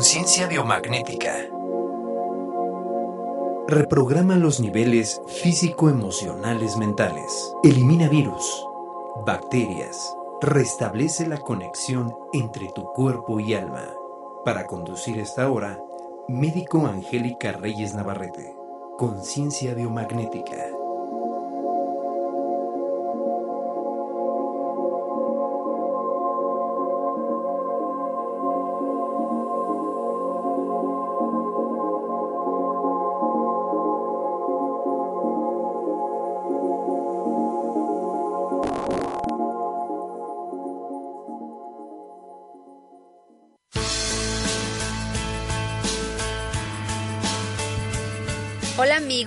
Conciencia biomagnética. Reprograma los niveles físico-emocionales mentales. Elimina virus, bacterias. Restablece la conexión entre tu cuerpo y alma. Para conducir esta hora, médico Angélica Reyes Navarrete. Conciencia biomagnética.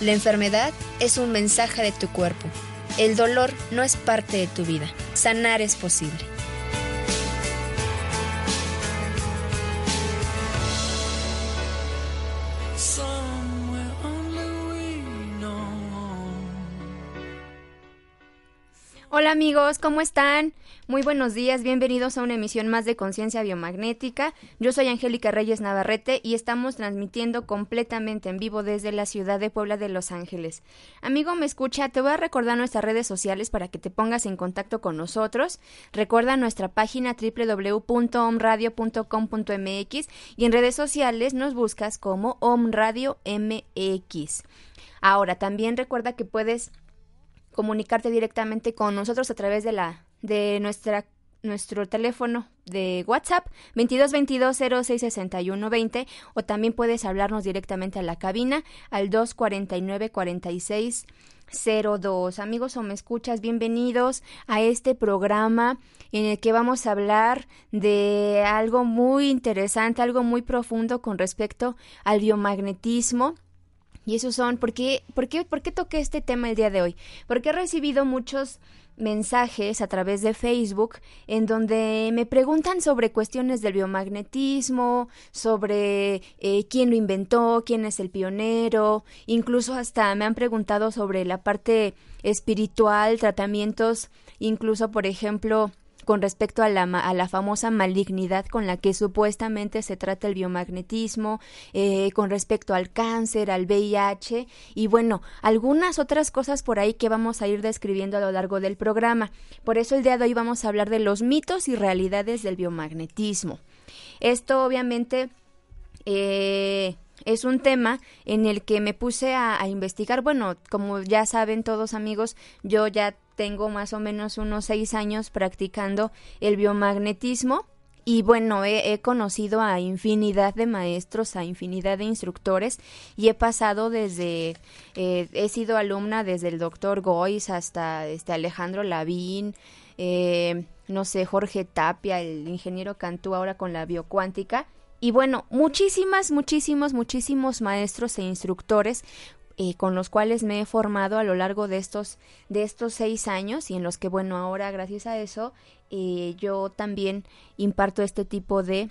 la enfermedad es un mensaje de tu cuerpo. El dolor no es parte de tu vida. Sanar es posible. Hola amigos, ¿cómo están? Muy buenos días, bienvenidos a una emisión más de Conciencia Biomagnética. Yo soy Angélica Reyes Navarrete y estamos transmitiendo completamente en vivo desde la ciudad de Puebla de Los Ángeles. Amigo, me escucha, te voy a recordar nuestras redes sociales para que te pongas en contacto con nosotros. Recuerda nuestra página www.omradio.com.mx y en redes sociales nos buscas como Omradio MX. Ahora, también recuerda que puedes comunicarte directamente con nosotros a través de la de nuestra nuestro teléfono de WhatsApp 22 22 06 61 20 o también puedes hablarnos directamente a la cabina al 249 46 02. Amigos o me escuchas, bienvenidos a este programa en el que vamos a hablar de algo muy interesante, algo muy profundo con respecto al biomagnetismo. Y esos son, ¿por qué, por, qué, ¿por qué toqué este tema el día de hoy? Porque he recibido muchos mensajes a través de Facebook en donde me preguntan sobre cuestiones del biomagnetismo, sobre eh, quién lo inventó, quién es el pionero, incluso hasta me han preguntado sobre la parte espiritual, tratamientos, incluso por ejemplo con respecto a la, a la famosa malignidad con la que supuestamente se trata el biomagnetismo, eh, con respecto al cáncer, al VIH y bueno, algunas otras cosas por ahí que vamos a ir describiendo a lo largo del programa. Por eso el día de hoy vamos a hablar de los mitos y realidades del biomagnetismo. Esto obviamente... Eh, es un tema en el que me puse a, a, investigar. Bueno, como ya saben todos amigos, yo ya tengo más o menos unos seis años practicando el biomagnetismo. Y bueno, he, he, conocido a infinidad de maestros, a infinidad de instructores y he pasado desde, eh, he sido alumna desde el doctor Gois hasta este Alejandro Lavín, eh, no sé, Jorge Tapia, el ingeniero Cantú ahora con la biocuántica. Y bueno, muchísimas, muchísimos, muchísimos maestros e instructores eh, con los cuales me he formado a lo largo de estos, de estos seis años y en los que, bueno, ahora gracias a eso eh, yo también imparto este tipo de,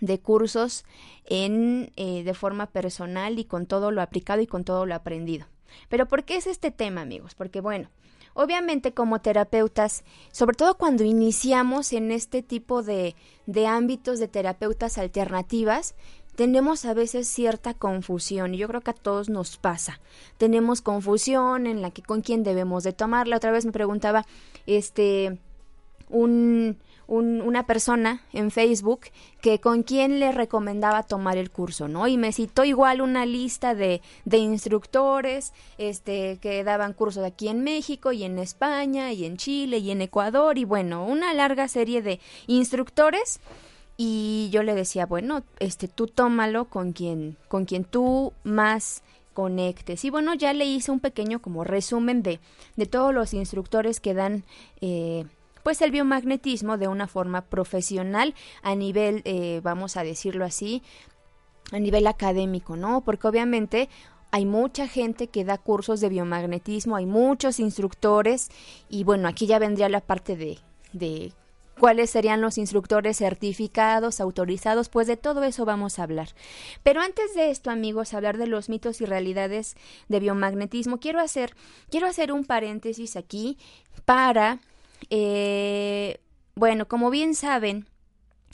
de cursos en, eh, de forma personal y con todo lo aplicado y con todo lo aprendido. Pero ¿por qué es este tema, amigos? Porque, bueno, Obviamente como terapeutas, sobre todo cuando iniciamos en este tipo de, de ámbitos de terapeutas alternativas, tenemos a veces cierta confusión y yo creo que a todos nos pasa. Tenemos confusión en la que con quién debemos de tomarla. Otra vez me preguntaba este un un- una persona en Facebook que con quién le recomendaba tomar el curso, ¿no? Y me citó igual una lista de, de instructores este, que daban cursos aquí en México y en España y en Chile y en Ecuador y bueno, una larga serie de instructores y yo le decía, bueno, este tú tómalo con quien con quien tú más conectes. Y bueno, ya le hice un pequeño como resumen de, de todos los instructores que dan eh, pues el biomagnetismo de una forma profesional a nivel, eh, vamos a decirlo así, a nivel académico, ¿no? Porque obviamente hay mucha gente que da cursos de biomagnetismo, hay muchos instructores y bueno, aquí ya vendría la parte de, de cuáles serían los instructores certificados, autorizados, pues de todo eso vamos a hablar. Pero antes de esto, amigos, hablar de los mitos y realidades de biomagnetismo, quiero hacer, quiero hacer un paréntesis aquí para, eh, bueno, como bien saben,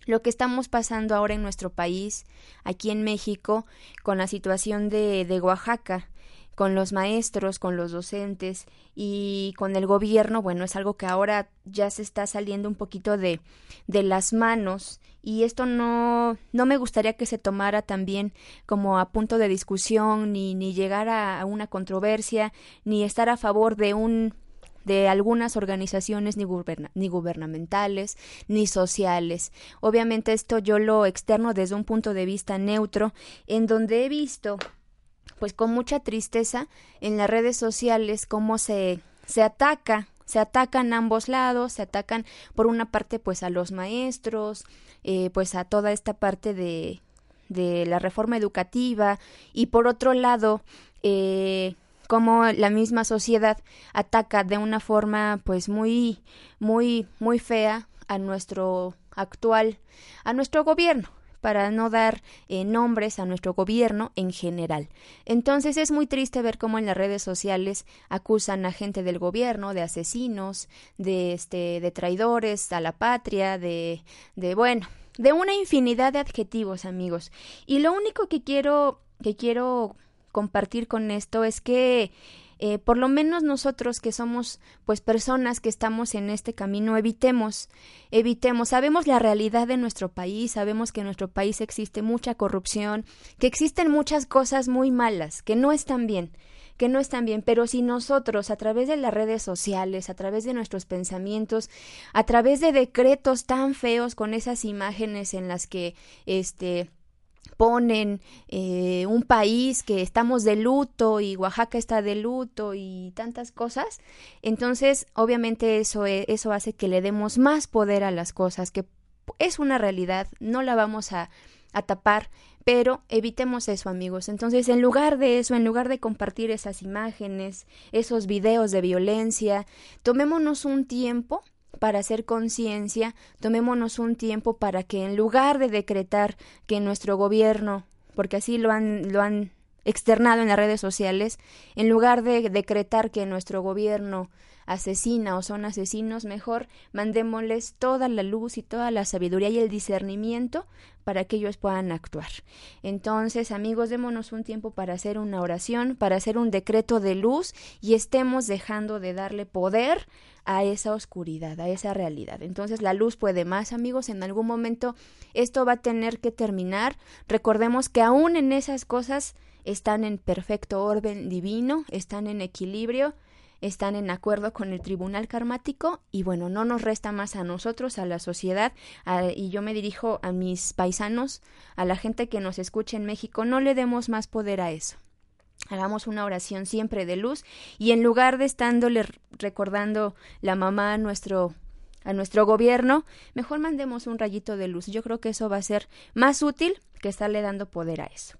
lo que estamos pasando ahora en nuestro país, aquí en México, con la situación de, de Oaxaca, con los maestros, con los docentes y con el gobierno, bueno, es algo que ahora ya se está saliendo un poquito de, de las manos y esto no, no me gustaría que se tomara también como a punto de discusión ni, ni llegar a, a una controversia ni estar a favor de un de algunas organizaciones ni, guberna- ni gubernamentales ni sociales. Obviamente esto yo lo externo desde un punto de vista neutro, en donde he visto pues con mucha tristeza en las redes sociales cómo se, se ataca se atacan ambos lados, se atacan por una parte pues a los maestros, eh, pues a toda esta parte de, de la reforma educativa y por otro lado eh, como la misma sociedad ataca de una forma pues muy muy muy fea a nuestro actual a nuestro gobierno para no dar eh, nombres a nuestro gobierno en general. Entonces es muy triste ver cómo en las redes sociales acusan a gente del gobierno de asesinos, de este, de traidores a la patria, de, de bueno, de una infinidad de adjetivos, amigos. Y lo único que quiero que quiero compartir con esto es que eh, por lo menos nosotros que somos pues personas que estamos en este camino evitemos evitemos. Sabemos la realidad de nuestro país sabemos que en nuestro país existe mucha corrupción que existen muchas cosas muy malas que no están bien que no están bien, pero si nosotros a través de las redes sociales, a través de nuestros pensamientos, a través de decretos tan feos con esas imágenes en las que este ponen eh, un país que estamos de luto y Oaxaca está de luto y tantas cosas, entonces obviamente eso, e- eso hace que le demos más poder a las cosas, que es una realidad, no la vamos a, a tapar, pero evitemos eso amigos. Entonces en lugar de eso, en lugar de compartir esas imágenes, esos videos de violencia, tomémonos un tiempo para hacer conciencia, tomémonos un tiempo para que en lugar de decretar que nuestro gobierno, porque así lo han, lo han externado en las redes sociales, en lugar de decretar que nuestro gobierno asesina o son asesinos, mejor mandémosles toda la luz y toda la sabiduría y el discernimiento para que ellos puedan actuar. Entonces, amigos, démonos un tiempo para hacer una oración, para hacer un decreto de luz y estemos dejando de darle poder a esa oscuridad, a esa realidad. Entonces la luz puede más, amigos, en algún momento esto va a tener que terminar. Recordemos que aún en esas cosas están en perfecto orden divino, están en equilibrio, están en acuerdo con el tribunal karmático y bueno, no nos resta más a nosotros, a la sociedad, y yo me dirijo a mis paisanos, a la gente que nos escucha en México, no le demos más poder a eso. Hagamos una oración siempre de luz y en lugar de estándole recordando la mamá a nuestro a nuestro gobierno, mejor mandemos un rayito de luz. Yo creo que eso va a ser más útil que estarle dando poder a eso.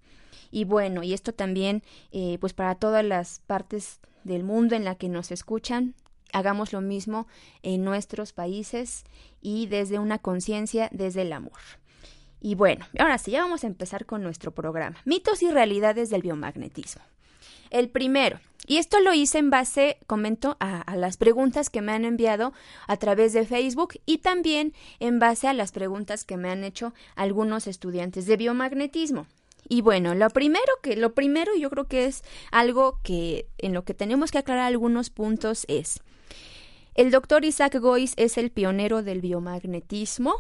Y bueno, y esto también, eh, pues para todas las partes del mundo en la que nos escuchan, hagamos lo mismo en nuestros países y desde una conciencia, desde el amor. Y bueno, ahora sí, ya vamos a empezar con nuestro programa. Mitos y realidades del biomagnetismo. El primero, y esto lo hice en base, comento, a, a las preguntas que me han enviado a través de Facebook y también en base a las preguntas que me han hecho algunos estudiantes de biomagnetismo. Y bueno, lo primero que, lo primero yo creo que es algo que en lo que tenemos que aclarar algunos puntos es El doctor Isaac Gois es el pionero del biomagnetismo.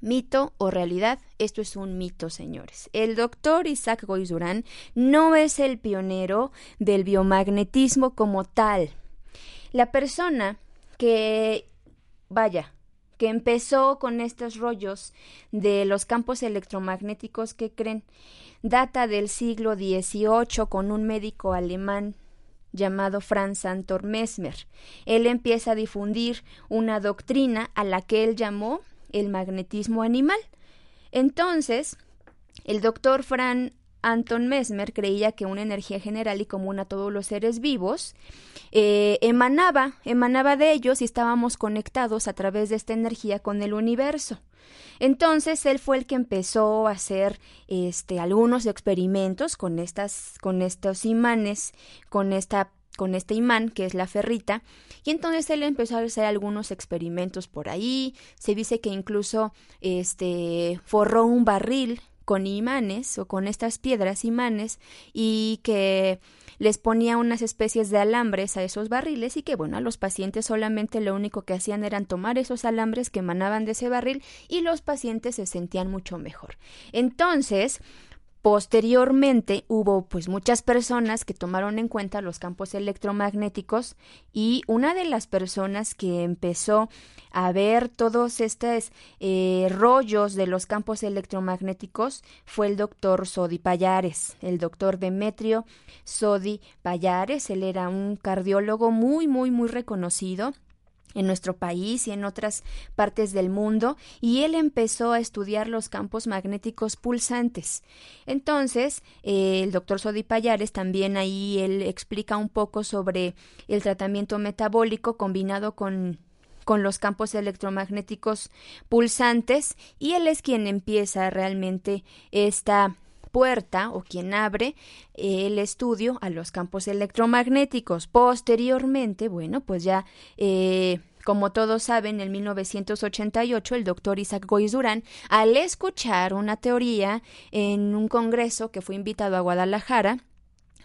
Mito o realidad, esto es un mito, señores. El doctor Isaac Gois Durán no es el pionero del biomagnetismo como tal. La persona que, vaya, que empezó con estos rollos de los campos electromagnéticos que creen, data del siglo XVIII con un médico alemán llamado Franz Anton Mesmer. Él empieza a difundir una doctrina a la que él llamó el magnetismo animal. Entonces, el doctor Franz Anton Mesmer creía que una energía general y común a todos los seres vivos eh, emanaba, emanaba de ellos y estábamos conectados a través de esta energía con el universo. Entonces él fue el que empezó a hacer este algunos experimentos con estas con estos imanes, con esta con este imán que es la ferrita y entonces él empezó a hacer algunos experimentos por ahí se dice que incluso este forró un barril con imanes o con estas piedras imanes y que les ponía unas especies de alambres a esos barriles y que bueno, a los pacientes solamente lo único que hacían eran tomar esos alambres que emanaban de ese barril y los pacientes se sentían mucho mejor. Entonces, Posteriormente hubo pues muchas personas que tomaron en cuenta los campos electromagnéticos y una de las personas que empezó a ver todos estos eh, rollos de los campos electromagnéticos fue el doctor Sodi Payares, el doctor Demetrio Sodi Payares. Él era un cardiólogo muy, muy, muy reconocido en nuestro país y en otras partes del mundo y él empezó a estudiar los campos magnéticos pulsantes. Entonces, eh, el doctor Sodi Payares también ahí él explica un poco sobre el tratamiento metabólico combinado con con los campos electromagnéticos pulsantes y él es quien empieza realmente esta puerta o quien abre el estudio a los campos electromagnéticos. Posteriormente, bueno, pues ya eh, como todos saben, en 1988 el doctor Isaac Goiz Durán, al escuchar una teoría en un congreso que fue invitado a Guadalajara,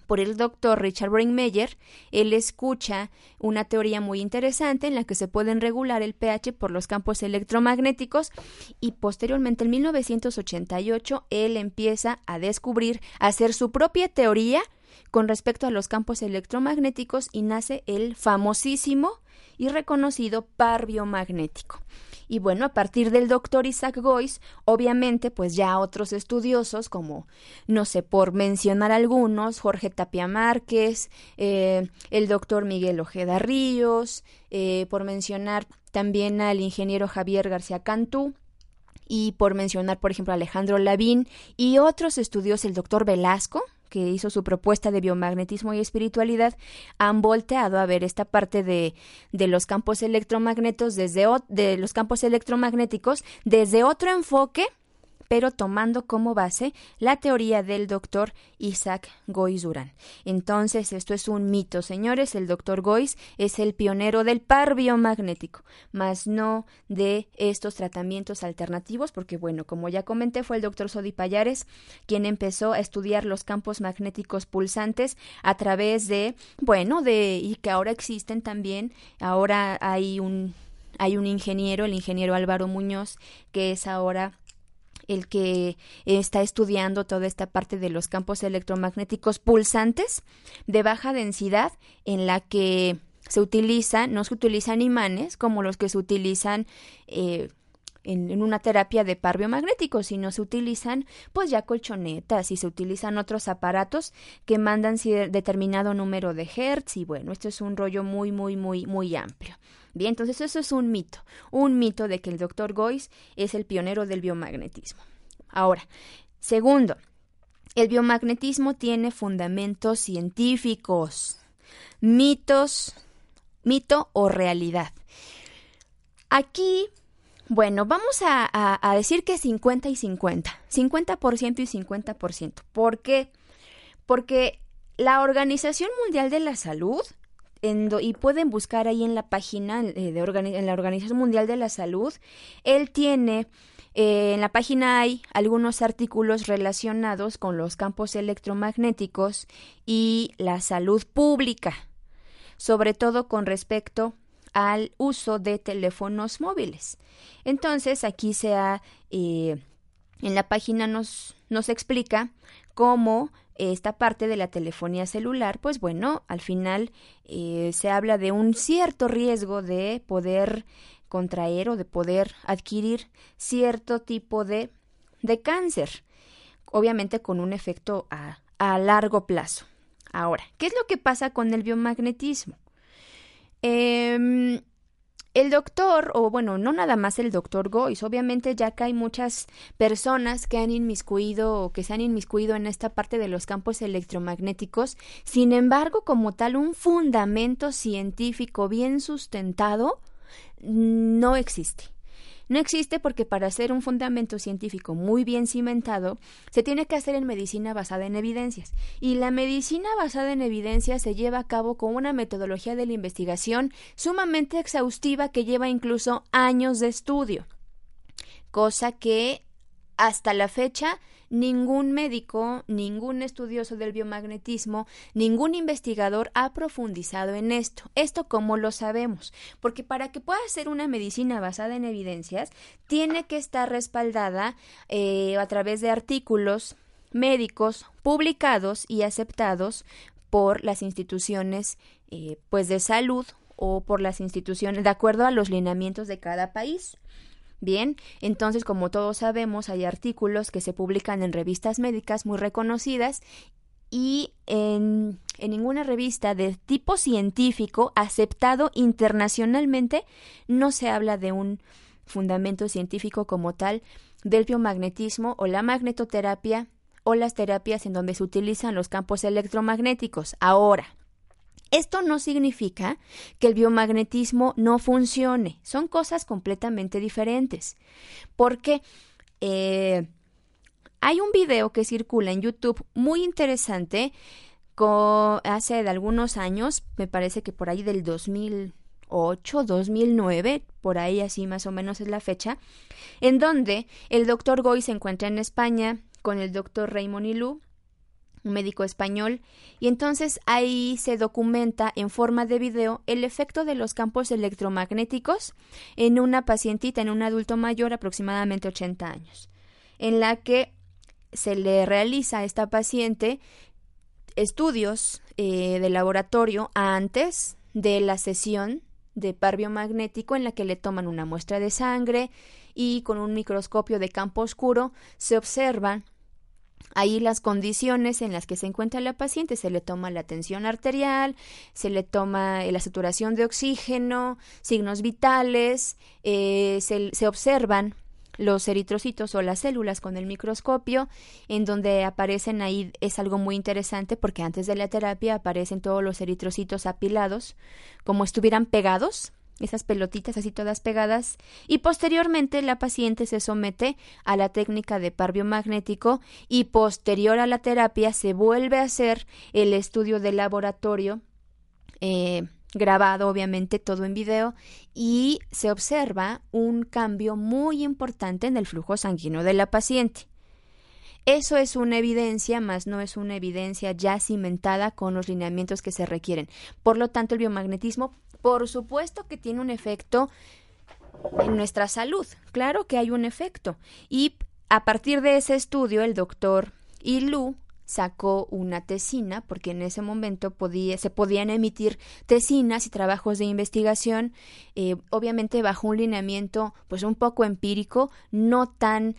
por el doctor Richard Brainmeyer, él escucha una teoría muy interesante en la que se pueden regular el pH por los campos electromagnéticos y posteriormente en 1988 él empieza a descubrir, a hacer su propia teoría con respecto a los campos electromagnéticos y nace el famosísimo y reconocido par biomagnético. Y bueno, a partir del doctor Isaac Gois, obviamente, pues ya otros estudiosos, como, no sé, por mencionar algunos, Jorge Tapia Márquez, eh, el doctor Miguel Ojeda Ríos, eh, por mencionar también al ingeniero Javier García Cantú, y por mencionar, por ejemplo, Alejandro Lavín y otros estudios, el doctor Velasco, que hizo su propuesta de biomagnetismo y espiritualidad, han volteado a ver esta parte de, de los campos electromagnéticos desde de los campos electromagnéticos desde otro enfoque pero tomando como base la teoría del doctor Isaac Gois Durán. Entonces, esto es un mito, señores. El doctor Gois es el pionero del par biomagnético, más no de estos tratamientos alternativos, porque, bueno, como ya comenté, fue el doctor Sodi Payares quien empezó a estudiar los campos magnéticos pulsantes a través de, bueno, de, y que ahora existen también, ahora hay un hay un ingeniero, el ingeniero Álvaro Muñoz, que es ahora el que está estudiando toda esta parte de los campos electromagnéticos pulsantes de baja densidad en la que se utilizan, no se utilizan imanes como los que se utilizan eh, en, una terapia de par biomagnético, sino se utilizan pues ya colchonetas y se utilizan otros aparatos que mandan determinado número de hertz y bueno, esto es un rollo muy, muy, muy, muy amplio. Bien, entonces eso es un mito, un mito de que el doctor Gois es el pionero del biomagnetismo. Ahora, segundo, el biomagnetismo tiene fundamentos científicos, mitos, mito o realidad. Aquí, bueno, vamos a, decir que 50 y 50, 50% y 50%. ¿Por qué? Porque la Organización Mundial de la Salud y pueden buscar ahí en la página eh, de en la Organización Mundial de la Salud. Él tiene eh, en la página hay algunos artículos relacionados con los campos electromagnéticos y la salud pública, sobre todo con respecto al uso de teléfonos móviles. Entonces, aquí se ha, eh, en la página nos, nos explica cómo esta parte de la telefonía celular, pues bueno, al final eh, se habla de un cierto riesgo de poder contraer o de poder adquirir cierto tipo de, de cáncer, obviamente con un efecto a, a largo plazo. Ahora, ¿qué es lo que pasa con el biomagnetismo? Eh, el doctor, o bueno, no nada más el doctor Gois, obviamente ya que hay muchas personas que han inmiscuido o que se han inmiscuido en esta parte de los campos electromagnéticos, sin embargo, como tal, un fundamento científico bien sustentado no existe. No existe porque para hacer un fundamento científico muy bien cimentado se tiene que hacer en medicina basada en evidencias. Y la medicina basada en evidencias se lleva a cabo con una metodología de la investigación sumamente exhaustiva que lleva incluso años de estudio. Cosa que hasta la fecha ningún médico, ningún estudioso del biomagnetismo, ningún investigador ha profundizado en esto. ¿Esto cómo lo sabemos? Porque para que pueda ser una medicina basada en evidencias, tiene que estar respaldada eh, a través de artículos médicos publicados y aceptados por las instituciones eh, pues de salud o por las instituciones de acuerdo a los lineamientos de cada país. Bien, entonces como todos sabemos hay artículos que se publican en revistas médicas muy reconocidas y en, en, ninguna revista de tipo científico aceptado internacionalmente no se habla de un fundamento científico como tal del biomagnetismo o la magnetoterapia o las terapias en donde se utilizan los campos electromagnéticos. Ahora, esto no significa que el biomagnetismo no funcione, son cosas completamente diferentes. Porque eh, hay un video que circula en YouTube muy interesante hace de algunos años, me parece que por ahí del 2008, 2009, por ahí así más o menos es la fecha, en donde el doctor Goy se encuentra en España con el doctor Raymond Ilú un médico español, y entonces ahí se documenta en forma de video el efecto de los campos electromagnéticos en una pacientita, en un adulto mayor, aproximadamente 80 años, en la que se le realiza a esta paciente estudios eh, de laboratorio antes de la sesión de par biomagnético en la que le toman una muestra de sangre y con un microscopio de campo oscuro se observan Ahí las condiciones en las que se encuentra la paciente, se le toma la tensión arterial, se le toma la saturación de oxígeno, signos vitales, eh, se, se observan los eritrocitos o las células con el microscopio, en donde aparecen ahí es algo muy interesante porque antes de la terapia aparecen todos los eritrocitos apilados, como estuvieran pegados esas pelotitas así todas pegadas, y posteriormente la paciente se somete a la técnica de par biomagnético y posterior a la terapia se vuelve a hacer el estudio de laboratorio eh, grabado obviamente todo en video y se observa un cambio muy importante en el flujo sanguíneo de la paciente. Eso es una evidencia, más no es una evidencia ya cimentada con los lineamientos que se requieren. Por lo tanto, el biomagnetismo por supuesto que tiene un efecto en nuestra salud. Claro que hay un efecto. Y a partir de ese estudio, el doctor Ilu sacó una tesina, porque en ese momento podía, se podían emitir tesinas y trabajos de investigación, eh, obviamente bajo un lineamiento pues un poco empírico, no tan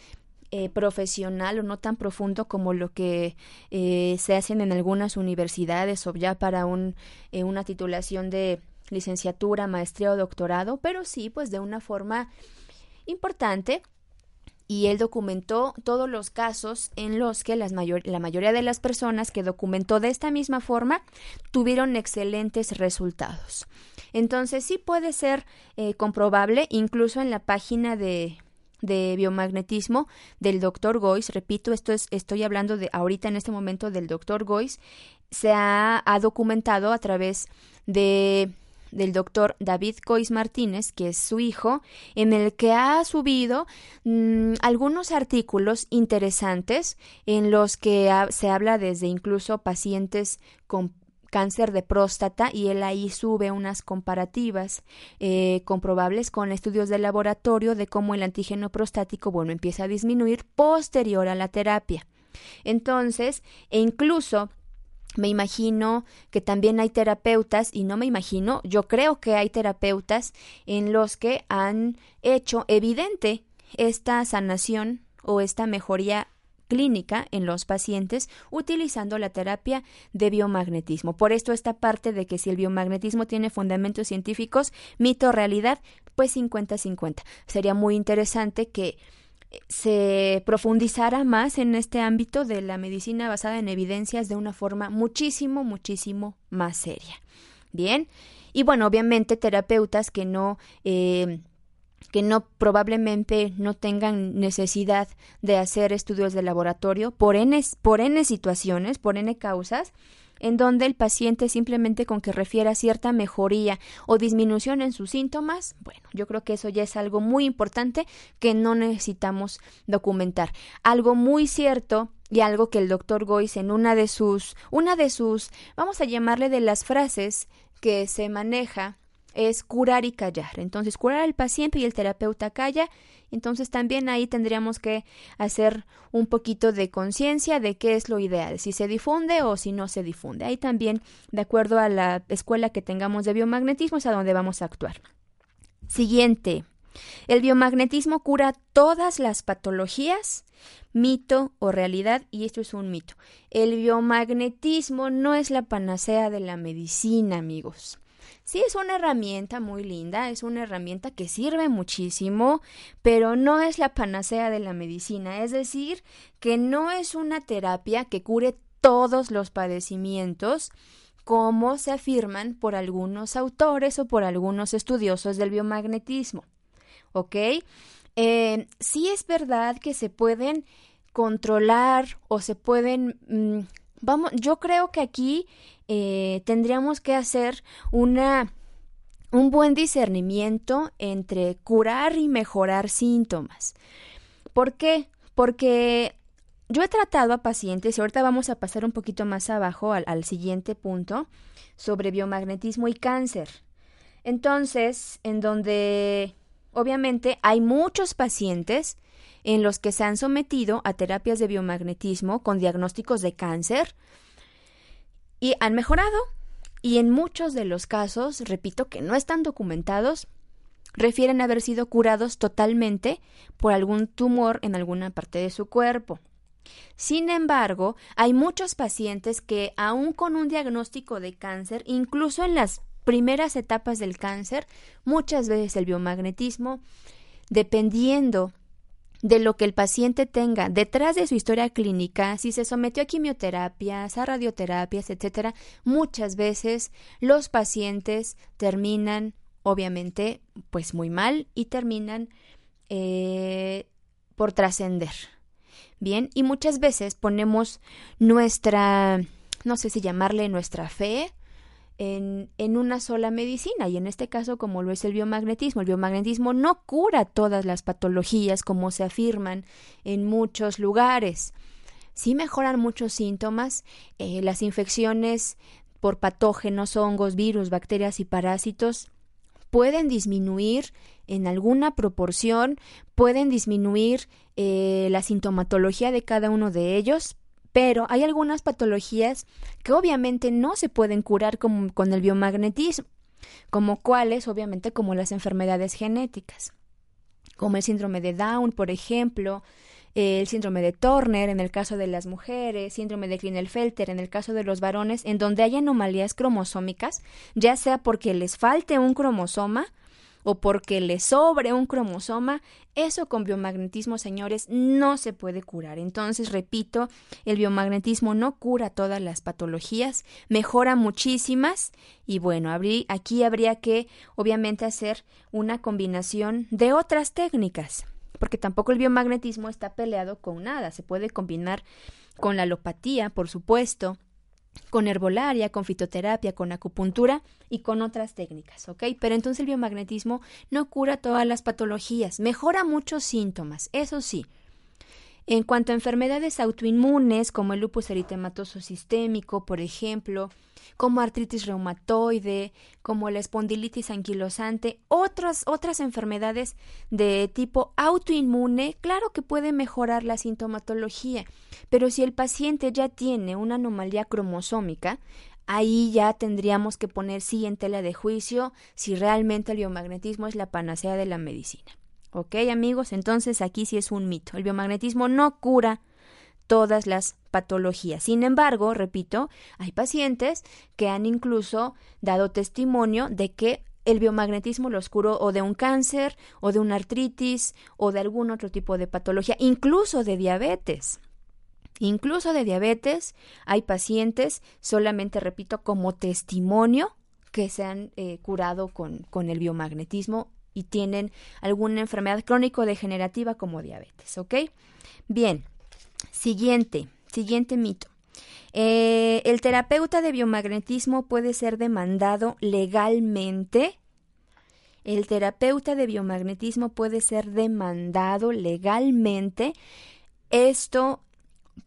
eh, profesional o no tan profundo como lo que eh, se hacen en algunas universidades o ya para un, una titulación de licenciatura, maestría o doctorado, pero sí, pues de una forma importante. Y él documentó todos los casos en los que las mayor, la mayoría de las personas que documentó de esta misma forma tuvieron excelentes resultados. Entonces sí puede ser eh, comprobable, incluso en la página de, de biomagnetismo del doctor Gois, repito, esto es, estoy hablando de ahorita en este momento del doctor Gois, se ha, ha documentado a través de del doctor David Cois Martínez, que es su hijo, en el que ha subido mm, algunos artículos interesantes en los que se habla desde incluso pacientes con cáncer de próstata y él ahí sube unas comparativas eh, comprobables con estudios de laboratorio de cómo el antígeno prostático, bueno, empieza a disminuir posterior a la terapia. Entonces, e incluso me imagino que también hay terapeutas, y no me imagino, yo creo que hay terapeutas en los que han hecho evidente esta sanación o esta mejoría clínica en los pacientes utilizando la terapia de biomagnetismo. Por esto esta parte de que si el biomagnetismo tiene fundamentos científicos, mito realidad, pues 50-50. Sería muy interesante que se profundizara más en este ámbito de la medicina basada en evidencias de una forma muchísimo, muchísimo más seria. Bien, y bueno, obviamente terapeutas que no eh, que no probablemente no tengan necesidad de hacer estudios de laboratorio por n, por n situaciones, por n causas, en donde el paciente simplemente con que refiera cierta mejoría o disminución en sus síntomas, bueno, yo creo que eso ya es algo muy importante que no necesitamos documentar. Algo muy cierto y algo que el doctor Gois en una de sus, una de sus, vamos a llamarle de las frases que se maneja es curar y callar. Entonces, curar al paciente y el terapeuta calla. Entonces, también ahí tendríamos que hacer un poquito de conciencia de qué es lo ideal, si se difunde o si no se difunde. Ahí también, de acuerdo a la escuela que tengamos de biomagnetismo, es a donde vamos a actuar. Siguiente. El biomagnetismo cura todas las patologías, mito o realidad, y esto es un mito. El biomagnetismo no es la panacea de la medicina, amigos. Sí, es una herramienta muy linda, es una herramienta que sirve muchísimo, pero no es la panacea de la medicina, es decir, que no es una terapia que cure todos los padecimientos, como se afirman por algunos autores o por algunos estudiosos del biomagnetismo. ¿Ok? Eh, sí es verdad que se pueden controlar o se pueden... Mm, vamos, yo creo que aquí eh, tendríamos que hacer una un buen discernimiento entre curar y mejorar síntomas. ¿Por qué? Porque yo he tratado a pacientes, y ahorita vamos a pasar un poquito más abajo al, al siguiente punto, sobre biomagnetismo y cáncer. Entonces, en donde obviamente hay muchos pacientes en los que se han sometido a terapias de biomagnetismo con diagnósticos de cáncer, y han mejorado. Y en muchos de los casos, repito que no están documentados, refieren haber sido curados totalmente por algún tumor en alguna parte de su cuerpo. Sin embargo, hay muchos pacientes que, aun con un diagnóstico de cáncer, incluso en las primeras etapas del cáncer, muchas veces el biomagnetismo, dependiendo de lo que el paciente tenga detrás de su historia clínica, si se sometió a quimioterapias, a radioterapias, etcétera, muchas veces los pacientes terminan, obviamente, pues muy mal y terminan eh, por trascender. Bien, y muchas veces ponemos nuestra, no sé si llamarle nuestra fe, en, en, una sola medicina y en este caso como lo es el biomagnetismo. El biomagnetismo no cura todas las patologías como se afirman en muchos lugares. Sí mejoran muchos síntomas, eh, las infecciones por patógenos, hongos, virus, bacterias y parásitos pueden disminuir en alguna proporción, pueden disminuir eh, la sintomatología de cada uno de ellos, pero hay algunas patologías que obviamente no se pueden curar con, el biomagnetismo, como cuáles, obviamente, como las enfermedades genéticas, como el síndrome de Down, por ejemplo, el síndrome de Turner en el caso de las mujeres, síndrome de Klinefelter en el caso de los varones, en donde hay anomalías cromosómicas, ya sea porque les falte un cromosoma o porque le sobre un cromosoma, eso con biomagnetismo, señores, no se puede curar. Entonces, repito, el biomagnetismo no cura todas las patologías, mejora muchísimas y bueno, aquí habría que obviamente hacer una combinación de otras técnicas, porque tampoco el biomagnetismo está peleado con nada, se puede combinar con la alopatía, por supuesto, con herbolaria, con fitoterapia, con acupuntura y con otras técnicas, ¿ok? Pero entonces el biomagnetismo no cura todas las patologías, mejora muchos síntomas, eso sí. En cuanto a enfermedades autoinmunes como el lupus eritematoso sistémico, por ejemplo, como artritis reumatoide, como la espondilitis anquilosante, otras, otras enfermedades de tipo autoinmune, claro que puede mejorar la sintomatología, pero si el paciente ya tiene una anomalía cromosómica, ahí ya tendríamos que poner sí en tela de juicio si realmente el biomagnetismo es la panacea de la medicina. ¿Ok, amigos? Entonces aquí sí es un mito. El biomagnetismo no cura todas las patologías. Sin embargo, repito, hay pacientes que han incluso dado testimonio de que el biomagnetismo los curó o de un cáncer, o de una artritis, o de algún otro tipo de patología, incluso de diabetes. Incluso de diabetes hay pacientes, solamente repito, como testimonio que se han eh, curado con, con el biomagnetismo y tienen alguna enfermedad crónico-degenerativa como diabetes, ¿ok? Bien, siguiente, siguiente mito. Eh, ¿El terapeuta de biomagnetismo puede ser demandado legalmente? El terapeuta de biomagnetismo puede ser demandado legalmente. Esto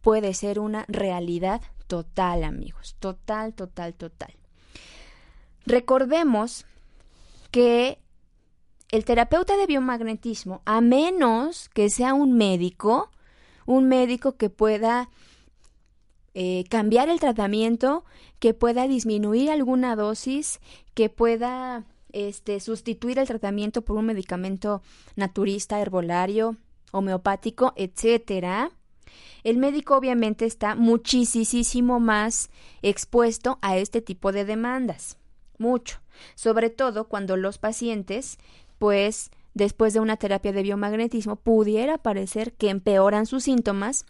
puede ser una realidad total, amigos. Total, total, total. Recordemos que el terapeuta de biomagnetismo, a menos que sea un médico, un médico que pueda eh, cambiar el tratamiento, que pueda disminuir alguna dosis, que pueda este, sustituir el tratamiento por un medicamento naturista, herbolario, homeopático, etcétera. El médico obviamente está muchísimo más expuesto a este tipo de demandas. Mucho. Sobre todo cuando los pacientes pues después de una terapia de biomagnetismo pudiera parecer que empeoran sus síntomas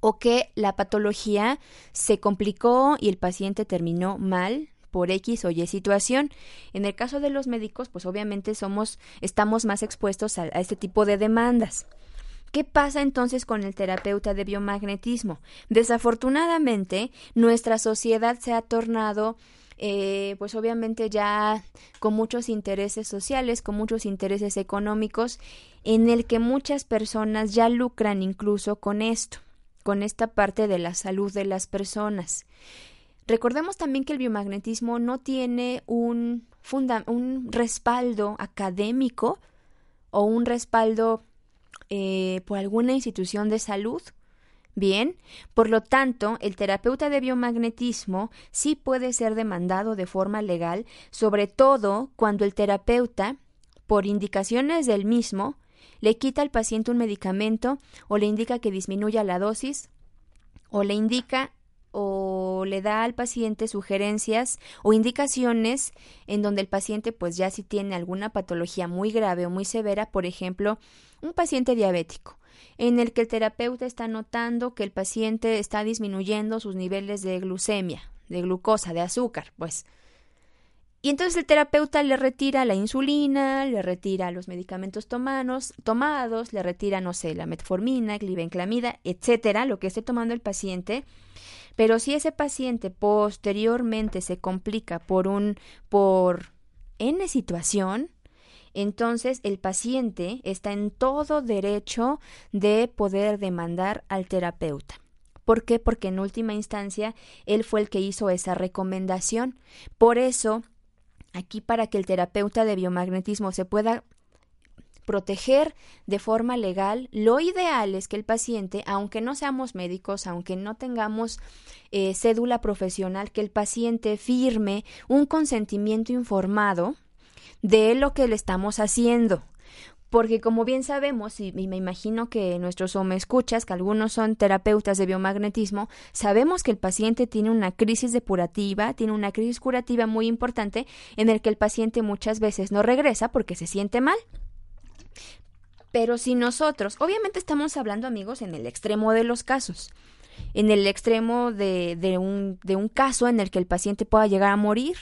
o que la patología se complicó y el paciente terminó mal por X o Y situación. En el caso de los médicos, pues obviamente somos, estamos más expuestos a, a este tipo de demandas. ¿Qué pasa entonces con el terapeuta de biomagnetismo? Desafortunadamente, nuestra sociedad se ha tornado eh, pues obviamente ya con muchos intereses sociales, con muchos intereses económicos, en el que muchas personas ya lucran incluso con esto, con esta parte de la salud de las personas. Recordemos también que el biomagnetismo no tiene un, respaldo académico o un respaldo eh, por alguna institución de salud. Bien, por lo tanto, el terapeuta de biomagnetismo sí puede ser demandado de forma legal, sobre todo cuando el terapeuta, por indicaciones del mismo, le quita al paciente un medicamento o le indica que disminuya la dosis o le indica o le da al paciente sugerencias o indicaciones en donde el paciente pues ya si tiene alguna patología muy grave o muy severa, por ejemplo, un paciente diabético en el que el terapeuta está notando que el paciente está disminuyendo sus niveles de glucemia, de glucosa, de azúcar, pues. Y entonces el terapeuta le retira la insulina, le retira los medicamentos tomados, tomados le retira, no sé, la metformina, glibenclamida, etcétera, lo que esté tomando el paciente. Pero si ese paciente posteriormente se complica por un, por N situación, entonces el paciente está en todo derecho de poder demandar al terapeuta. ¿Por qué? Porque en última instancia él fue el que hizo esa recomendación. Por eso, aquí para que el terapeuta de biomagnetismo se pueda proteger de forma legal, lo ideal es que el paciente, aunque no seamos médicos, aunque no tengamos eh, cédula profesional, que el paciente firme un consentimiento informado de lo que le estamos haciendo. Porque como bien sabemos, y, me imagino que nuestros me escuchas, que algunos son terapeutas de biomagnetismo, sabemos que el paciente tiene una crisis depurativa, tiene una crisis curativa muy importante en el que el paciente muchas veces no regresa porque se siente mal. Pero si nosotros, obviamente estamos hablando amigos en el extremo de los casos, en el extremo de, de, un, de un caso en el que el paciente pueda llegar a morir,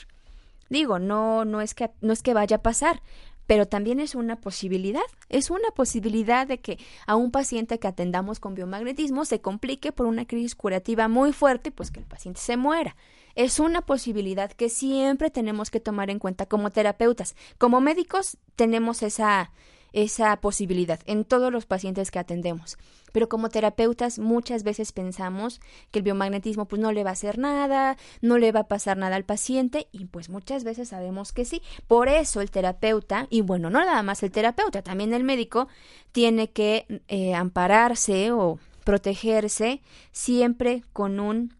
Digo, no, no es que, no es que vaya a pasar, pero también es una posibilidad. Es una posibilidad de que a un paciente que atendamos con biomagnetismo se complique por una crisis curativa muy fuerte, pues que el paciente se muera. Es una posibilidad que siempre tenemos que tomar en cuenta como terapeutas. Como médicos tenemos esa, esa posibilidad en todos los pacientes que atendemos. Pero como terapeutas muchas veces pensamos que el biomagnetismo pues no le va a hacer nada, no le va a pasar nada al paciente y pues muchas veces sabemos que sí. Por eso el terapeuta, y bueno, no nada más el terapeuta, también el médico tiene que eh, ampararse o protegerse siempre con un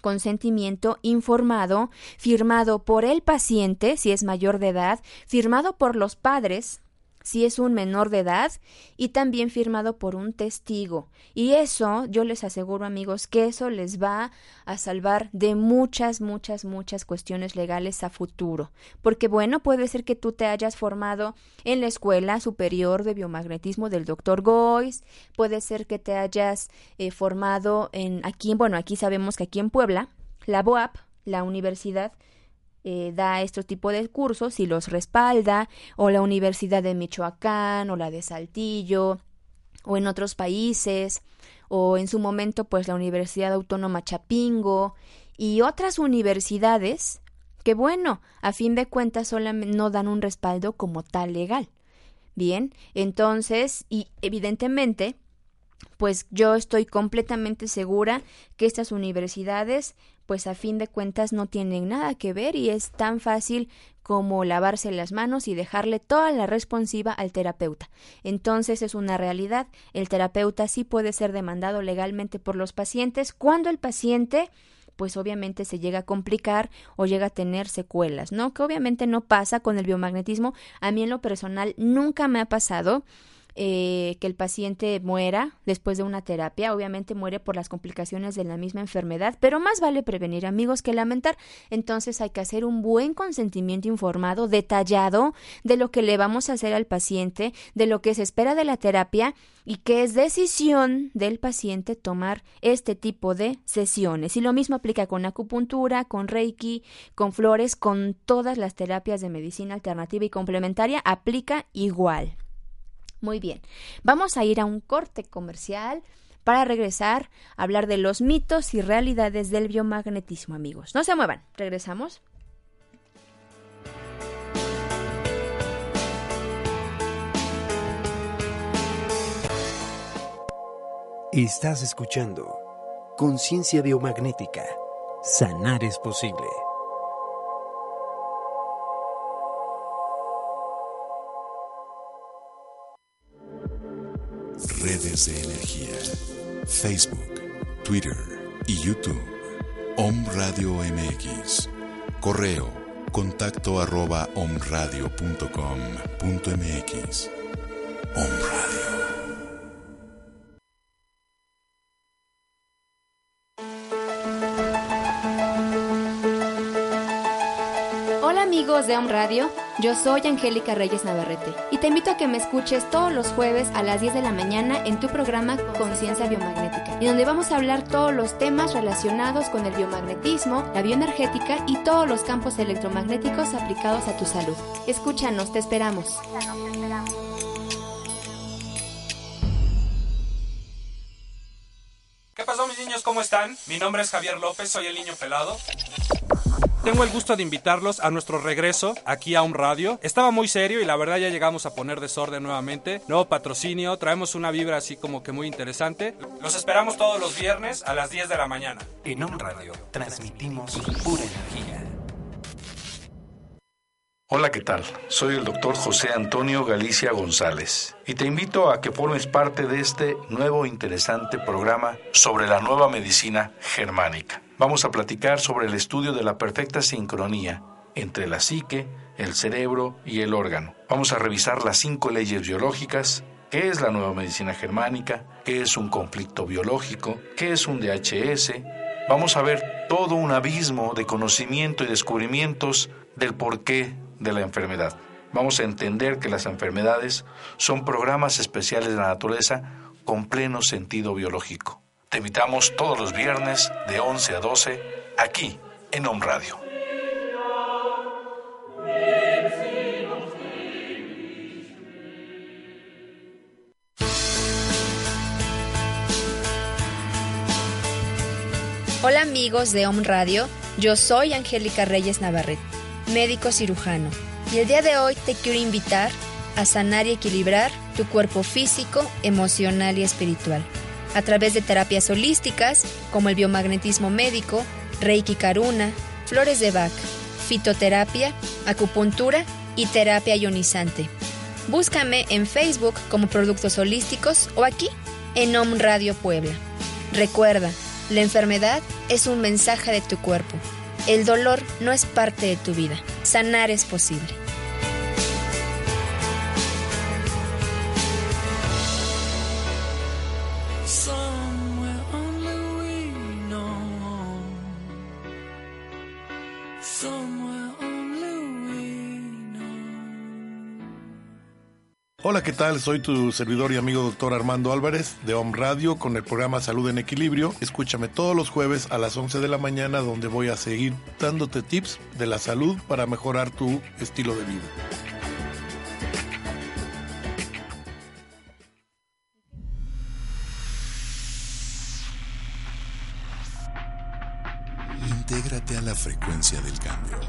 consentimiento informado, firmado por el paciente, si es mayor de edad, firmado por los padres, si es un menor de edad y también firmado por un testigo. Y eso, yo les aseguro amigos, que eso les va a salvar de muchas, muchas, muchas cuestiones legales a futuro. Porque bueno, puede ser que tú te hayas formado en la Escuela Superior de Biomagnetismo del doctor Gois, puede ser que te hayas eh, formado en aquí, bueno, aquí sabemos que aquí en Puebla, la BOAP, la universidad, eh, da este tipo de cursos y los respalda, o la Universidad de Michoacán, o la de Saltillo, o en otros países, o en su momento pues la Universidad Autónoma Chapingo y otras universidades que bueno, a fin de cuentas solamente no dan un respaldo como tal legal. Bien, entonces, y evidentemente, pues yo estoy completamente segura que estas universidades pues a fin de cuentas no tienen nada que ver y es tan fácil como lavarse las manos y dejarle toda la responsiva al terapeuta. Entonces es una realidad, el terapeuta sí puede ser demandado legalmente por los pacientes cuando el paciente pues obviamente se llega a complicar o llega a tener secuelas, ¿no? Que obviamente no pasa con el biomagnetismo. A mí en lo personal nunca me ha pasado eh, que el paciente muera después de una terapia. Obviamente muere por las complicaciones de la misma enfermedad, pero más vale prevenir amigos que lamentar. Entonces hay que hacer un buen consentimiento informado, detallado de lo que le vamos a hacer al paciente, de lo que se espera de la terapia y que es decisión del paciente tomar este tipo de sesiones. Y lo mismo aplica con acupuntura, con reiki, con flores, con todas las terapias de medicina alternativa y complementaria, aplica igual. Muy bien, vamos a ir a un corte comercial para regresar a hablar de los mitos y realidades del biomagnetismo, amigos. No se muevan, regresamos. Estás escuchando Conciencia Biomagnética. Sanar es posible. De energía. Facebook, Twitter y YouTube. Om Radio MX. Correo contacto arroba omradio.com.mx. Om Radio. Hola amigos de Om Radio, yo soy Angélica Reyes Navarrete y te invito a que me escuches todos los jueves a las 10 de la mañana en tu programa Conciencia Biomagnética, en donde vamos a hablar todos los temas relacionados con el biomagnetismo, la bioenergética y todos los campos electromagnéticos aplicados a tu salud. Escúchanos, te esperamos. ¿Qué pasó mis niños? ¿Cómo están? Mi nombre es Javier López, soy el niño pelado. Tengo el gusto de invitarlos a nuestro regreso aquí a un radio. Estaba muy serio y la verdad ya llegamos a poner desorden nuevamente. Nuevo patrocinio, traemos una vibra así como que muy interesante. Los esperamos todos los viernes a las 10 de la mañana. En Om Radio transmitimos pura energía. Hola, ¿qué tal? Soy el doctor José Antonio Galicia González y te invito a que formes parte de este nuevo interesante programa sobre la nueva medicina germánica. Vamos a platicar sobre el estudio de la perfecta sincronía entre la psique, el cerebro y el órgano. Vamos a revisar las cinco leyes biológicas, qué es la nueva medicina germánica, qué es un conflicto biológico, qué es un DHS. Vamos a ver todo un abismo de conocimiento y descubrimientos del porqué de la enfermedad. Vamos a entender que las enfermedades son programas especiales de la naturaleza con pleno sentido biológico. Te invitamos todos los viernes de 11 a 12 aquí en Home Radio. Hola amigos de Om Radio, yo soy Angélica Reyes Navarrete, médico cirujano, y el día de hoy te quiero invitar a sanar y equilibrar tu cuerpo físico, emocional y espiritual, a través de terapias holísticas como el biomagnetismo médico, Reiki Karuna, flores de Bach, fitoterapia, acupuntura y terapia ionizante. Búscame en Facebook como Productos Holísticos o aquí en Om Radio Puebla. Recuerda, la enfermedad es un mensaje de tu cuerpo. El dolor no es parte de tu vida. Sanar es posible. Hola, ¿qué tal? Soy tu servidor y amigo doctor Armando Álvarez de Home Radio con el programa Salud en Equilibrio. Escúchame todos los jueves a las 11 de la mañana donde voy a seguir dándote tips de la salud para mejorar tu estilo de vida. Intégrate a la frecuencia del cambio.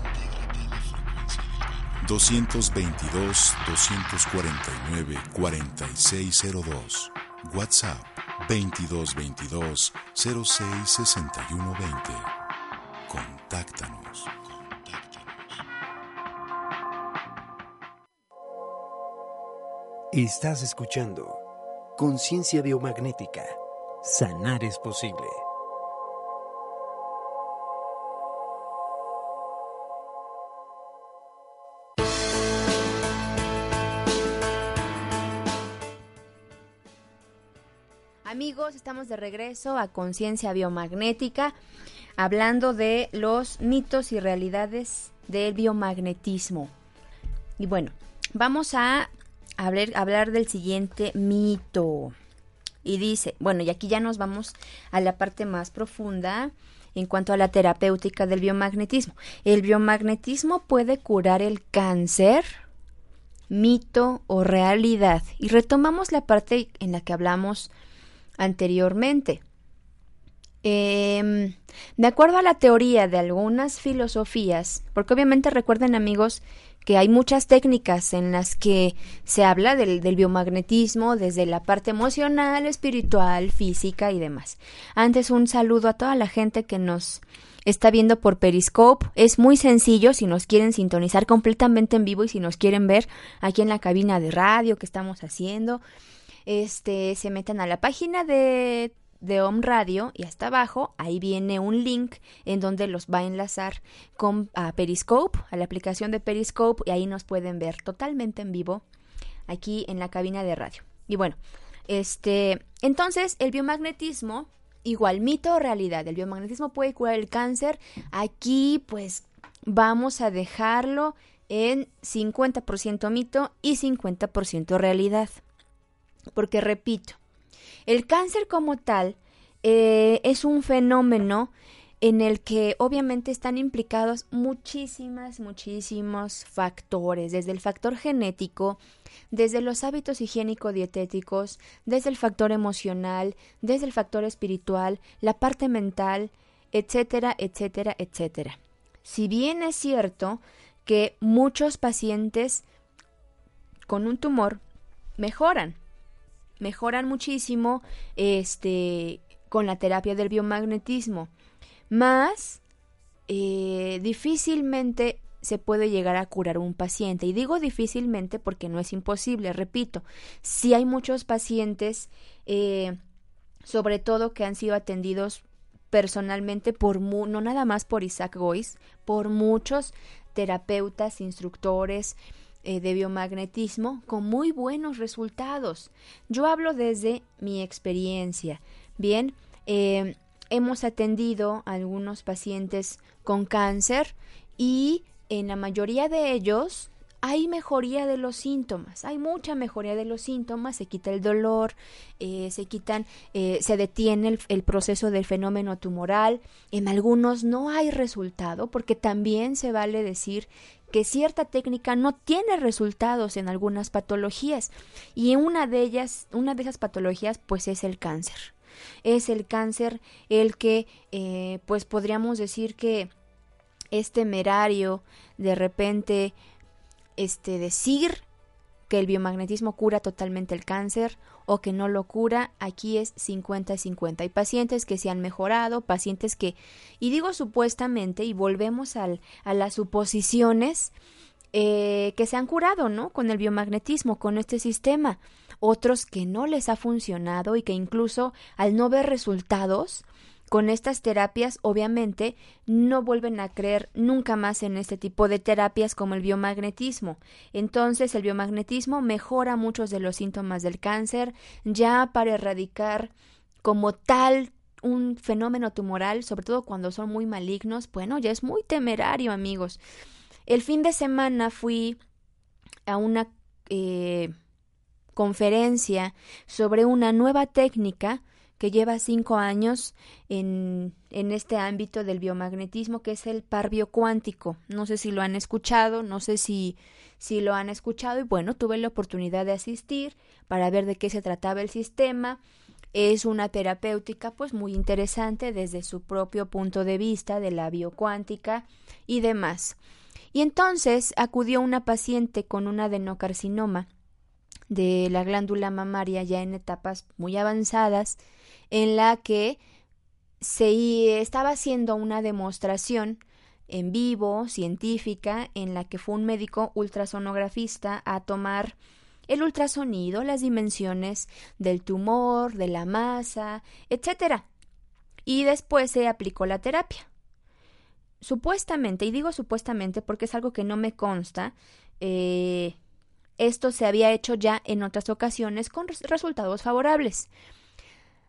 222 249 4602. WhatsApp 2222 066120. Contáctanos. Estás escuchando Conciencia Biomagnética. Sanar es posible. Amigos, estamos de regreso a Conciencia Biomagnética, hablando de los mitos y realidades del biomagnetismo. Y bueno, vamos a hablar, hablar del siguiente mito. Y dice, bueno, y aquí ya nos vamos a la parte más profunda en cuanto a la terapéutica del biomagnetismo. ¿El biomagnetismo puede curar el cáncer? mito o realidad. Y retomamos la parte en la que hablamos anteriormente. Em, de acuerdo a la teoría de algunas filosofías, porque obviamente recuerden amigos que hay muchas técnicas en las que se habla del, del biomagnetismo desde la parte emocional, espiritual, física y demás. Antes un saludo a toda la gente que nos está viendo por Periscope. Es muy sencillo si nos quieren sintonizar completamente en vivo y si nos quieren ver aquí en la cabina de radio que estamos haciendo. Este, se meten a la página de de Home Radio y hasta abajo ahí viene un link en donde los va a enlazar con a Periscope, a la aplicación de Periscope y ahí nos pueden ver totalmente en vivo aquí en la cabina de radio. Y bueno, este, entonces el biomagnetismo igual mito o realidad, el biomagnetismo puede curar el cáncer. Aquí pues vamos a dejarlo en 50% mito y 50% realidad. Porque repito, el cáncer como tal eh, es un fenómeno en el que obviamente están implicados muchísimas, muchísimos factores, desde el factor genético, desde los hábitos higiénico-dietéticos, desde el factor emocional, desde el factor espiritual, la parte mental, etcétera, etcétera, etcétera. Si bien es cierto que muchos pacientes con un tumor mejoran, mejoran muchísimo este con la terapia del biomagnetismo más eh, difícilmente se puede llegar a curar un paciente. Y digo difícilmente porque no es imposible, repito, si hay muchos pacientes, eh, sobre todo que han sido atendidos personalmente por no nada más por Isaac Gois, por muchos terapeutas, instructores eh, de biomagnetismo con muy buenos resultados. Yo hablo desde mi experiencia. Bien, eh, hemos atendido a algunos pacientes con cáncer y en la mayoría de ellos hay mejoría de los síntomas, hay mucha mejoría de los síntomas, se quita el dolor, eh, se quitan, eh, se detiene el, el, proceso del fenómeno tumoral, en algunos no hay resultado, porque también se vale decir que cierta técnica no tiene resultados en algunas patologías, y una de ellas, una de esas patologías, pues es el cáncer. Es el cáncer el que, eh, pues podríamos decir que es temerario de repente este decir que el biomagnetismo cura totalmente el cáncer o que no lo cura, aquí es 50-50. Hay pacientes que se han mejorado, pacientes que, y digo supuestamente, y volvemos al, a las suposiciones, eh, que se han curado, ¿no? Con el biomagnetismo, con este sistema. Otros que no les ha funcionado y que incluso al no ver resultados, con estas terapias, obviamente, no vuelven a creer nunca más en este tipo de terapias como el biomagnetismo. Entonces, el biomagnetismo mejora muchos de los síntomas del cáncer, ya para erradicar como tal un fenómeno tumoral, sobre todo cuando son muy malignos, bueno, ya es muy temerario, amigos. El fin de semana fui a una eh, conferencia sobre una nueva técnica que lleva cinco años en, en, este ámbito del biomagnetismo, que es el par biocuántico. No sé si lo han escuchado, no sé si, si lo han escuchado, y bueno, tuve la oportunidad de asistir para ver de qué se trataba el sistema. Es una terapéutica pues muy interesante desde su propio punto de vista de la biocuántica y demás. Y entonces acudió una paciente con un adenocarcinoma de la glándula mamaria ya en etapas muy avanzadas en la que se estaba haciendo una demostración en vivo, científica, en la que fue un médico ultrasonografista a tomar el ultrasonido, las dimensiones del tumor, de la masa, etcétera. Y después se aplicó la terapia. Supuestamente, y digo supuestamente porque es algo que no me consta, eh, esto se había hecho ya en otras ocasiones con resultados favorables.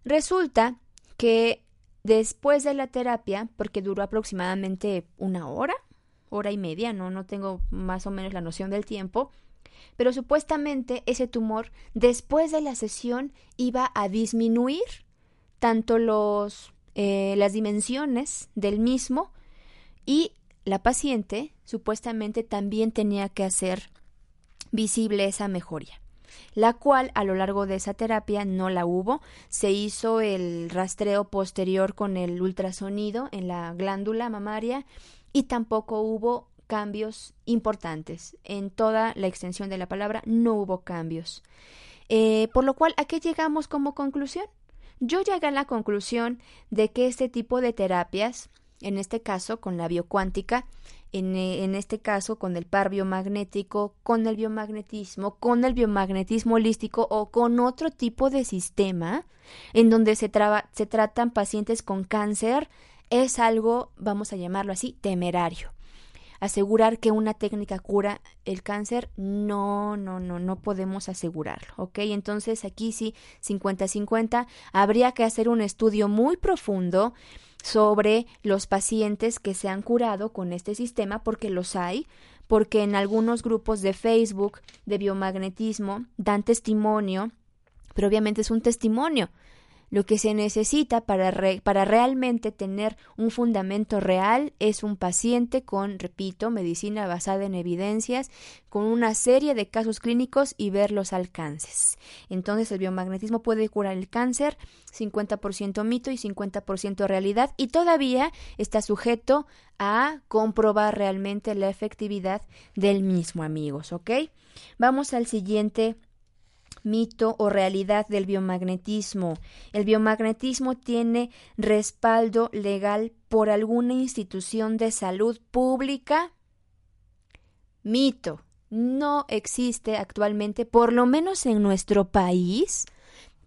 Resulta que después de la terapia, porque duró aproximadamente una hora, hora y media, no, no tengo más o menos la noción del tiempo, pero supuestamente ese tumor después de la sesión iba a disminuir tanto los, eh, las dimensiones del mismo y la paciente supuestamente también tenía que hacer visible esa mejoría la cual a lo largo de esa terapia no la hubo. Se hizo el rastreo posterior con el ultrasonido en la glándula mamaria y tampoco hubo cambios importantes. En toda la extensión de la palabra no hubo cambios. Eh, por lo cual, ¿a qué llegamos como conclusión? Yo llegué a la conclusión de que este tipo de terapias, en este caso con la biocuántica, eh, en, este caso con el par biomagnético, con el biomagnetismo, con el biomagnetismo holístico o con otro tipo de sistema en donde se, se tratan pacientes con cáncer, es algo, vamos a llamarlo así, temerario. Asegurar que una técnica cura el cáncer, no, no, no, no podemos asegurarlo, ¿ok? Entonces aquí sí, 50-50, habría que hacer un estudio muy profundo sobre los pacientes que se han curado con este sistema, porque los hay, porque en algunos grupos de Facebook de biomagnetismo dan testimonio, pero obviamente es un testimonio. Lo que se necesita para, realmente tener un fundamento real es un paciente con, repito, medicina basada en evidencias, con una serie de casos clínicos y ver los alcances. Entonces el biomagnetismo puede curar el cáncer, 50% mito y 50% realidad, y todavía está sujeto a comprobar realmente la efectividad del mismo, amigos, ¿ok? Vamos al siguiente mito o realidad del biomagnetismo. El biomagnetismo tiene respaldo legal por alguna institución de salud pública. Mito. No existe actualmente, por lo menos en nuestro país,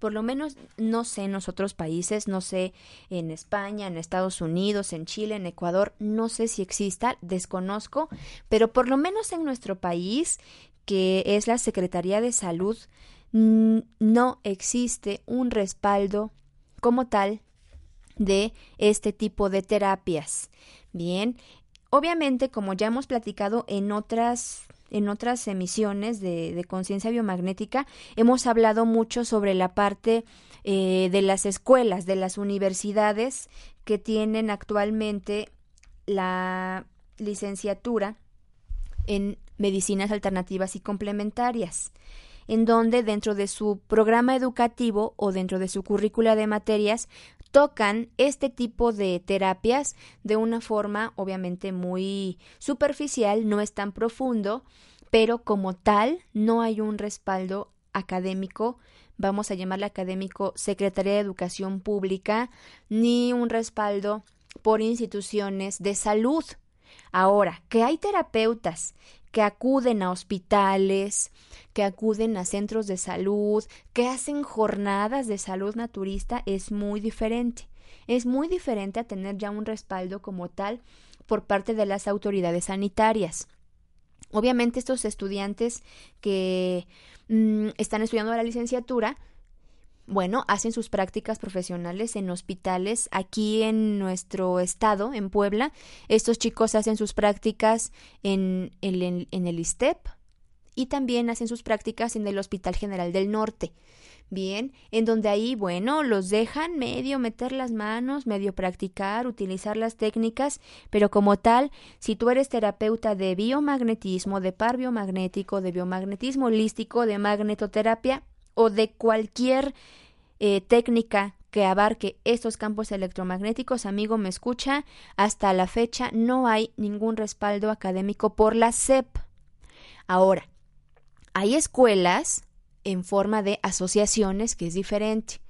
por lo menos no sé en los otros países, no sé en España, en Estados Unidos, en Chile, en Ecuador, no sé si exista, desconozco, pero por lo menos en nuestro país, que es la Secretaría de Salud, no existe un respaldo como tal de este tipo de terapias. Bien, obviamente, como ya hemos platicado en otras en otras emisiones de, de conciencia biomagnética, hemos hablado mucho sobre la parte eh, de las escuelas, de las universidades que tienen actualmente la licenciatura en medicinas alternativas y complementarias en donde dentro de su programa educativo o dentro de su currícula de materias tocan este tipo de terapias de una forma obviamente muy superficial, no es tan profundo, pero como tal no hay un respaldo académico, vamos a llamarle académico Secretaría de Educación Pública, ni un respaldo por instituciones de salud. Ahora, que hay terapeutas que acuden a hospitales, que acuden a centros de salud, que hacen jornadas de salud naturista, es muy diferente. Es muy diferente a tener ya un respaldo como tal por parte de las autoridades sanitarias. Obviamente estos estudiantes que mm, están estudiando la licenciatura, bueno, hacen sus prácticas profesionales en hospitales aquí en nuestro estado, en Puebla. Estos chicos hacen sus prácticas en el, en, el ISTEP y también hacen sus prácticas en el Hospital General del Norte. Bien, en donde ahí, bueno, los dejan medio meter las manos, medio practicar, utilizar las técnicas, pero como tal, si tú eres terapeuta de biomagnetismo, de par biomagnético, de biomagnetismo holístico, de magnetoterapia o de cualquier eh, técnica que abarque estos campos electromagnéticos, amigo, me escucha, hasta la fecha no hay ningún respaldo académico por la SEP. Ahora, hay escuelas en forma de asociaciones, que es diferente.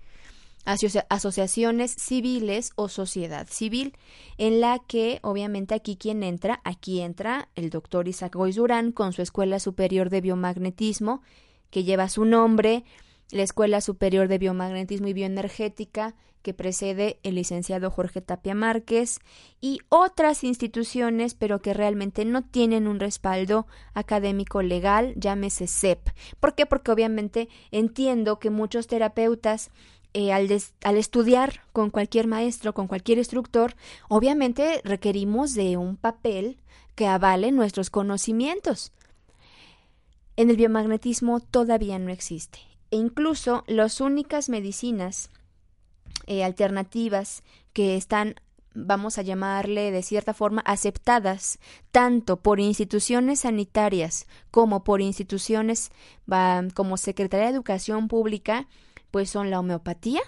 Asocia asociaciones civiles o sociedad civil, en la que obviamente aquí quien entra, aquí entra el doctor Isaac Goiz Durán con su Escuela Superior de Biomagnetismo, que lleva su nombre, la Escuela Superior de Biomagnetismo y Bioenergética, que precede el licenciado Jorge Tapia Márquez, y otras instituciones, pero que realmente no tienen un respaldo académico legal, llámese CEP. ¿Por qué? Porque obviamente entiendo que muchos terapeutas eh, al, al, estudiar con cualquier maestro, con cualquier instructor, obviamente requerimos de un papel que avale nuestros conocimientos. En el biomagnetismo todavía no existe. E incluso las únicas medicinas eh, alternativas que están vamos a llamarle de cierta forma, aceptadas tanto por instituciones sanitarias como por instituciones como Secretaría de Educación Pública, pues son la homeopatía,